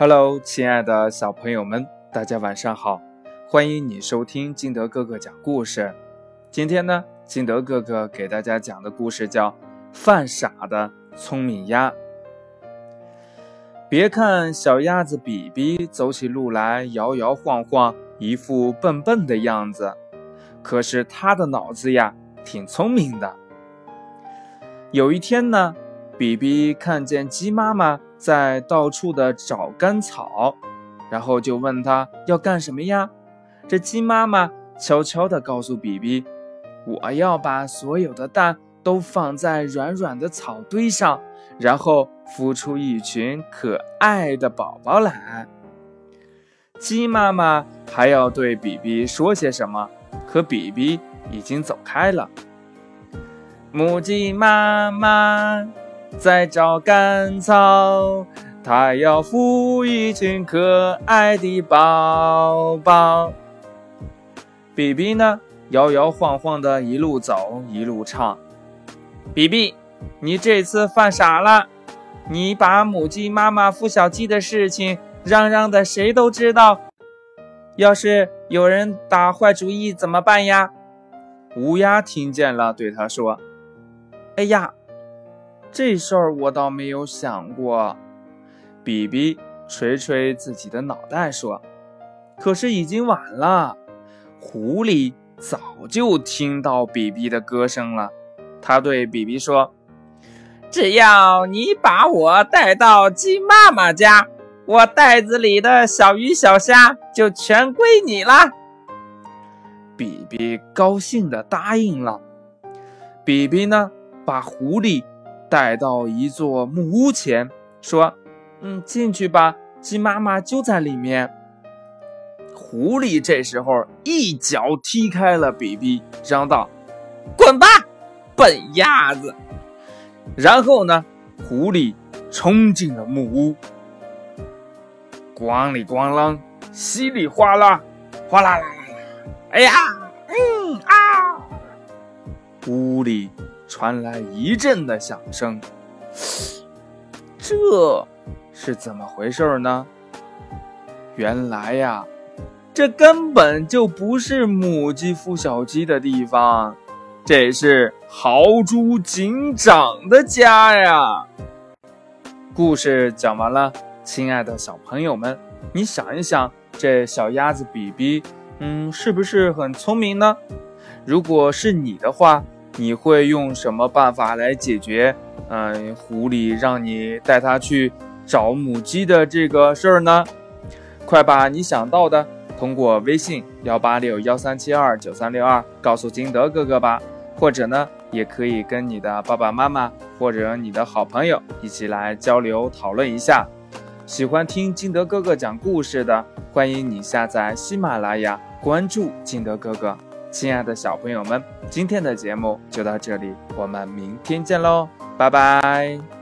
Hello，亲爱的小朋友们，大家晚上好！欢迎你收听金德哥哥讲故事。今天呢，金德哥哥给大家讲的故事叫《犯傻的聪明鸭》。别看小鸭子比比走起路来摇摇晃晃，一副笨笨的样子，可是它的脑子呀，挺聪明的。有一天呢，比比看见鸡妈妈。在到处的找干草，然后就问他要干什么呀？这鸡妈妈悄悄地告诉比比：“我要把所有的蛋都放在软软的草堆上，然后孵出一群可爱的宝宝来。”鸡妈妈还要对比比说些什么，可比比已经走开了。母鸡妈妈。在找干草，它要孵一群可爱的宝宝。比比呢，摇摇晃晃的一路走一路唱。比比，你这次犯傻了，你把母鸡妈妈孵小鸡的事情嚷嚷的谁都知道。要是有人打坏主意怎么办呀？乌鸦听见了，对他说：“哎呀！”这事儿我倒没有想过，比比捶捶自己的脑袋说：“可是已经晚了。”狐狸早就听到比比的歌声了，他对比比说：“只要你把我带到鸡妈妈家，我袋子里的小鱼小虾就全归你了。”比比高兴地答应了。比比呢，把狐狸。带到一座木屋前，说：“嗯，进去吧，鸡妈妈就在里面。”狐狸这时候一脚踢开了比比，嚷道：“滚吧，笨鸭子！”然后呢，狐狸冲进了木屋，咣里咣啷，稀里哗啦，哗啦啦啦啦！哎呀，嗯啊，屋里。传来一阵的响声，这是怎么回事呢？原来呀，这根本就不是母鸡孵小鸡的地方，这是豪猪警长的家呀。故事讲完了，亲爱的小朋友们，你想一想，这小鸭子比比，嗯，是不是很聪明呢？如果是你的话，你会用什么办法来解决？嗯，狐狸让你带它去找母鸡的这个事儿呢？快把你想到的通过微信幺八六幺三七二九三六二告诉金德哥哥吧，或者呢，也可以跟你的爸爸妈妈或者你的好朋友一起来交流讨论一下。喜欢听金德哥哥讲故事的，欢迎你下载喜马拉雅，关注金德哥哥。亲爱的小朋友们，今天的节目就到这里，我们明天见喽，拜拜。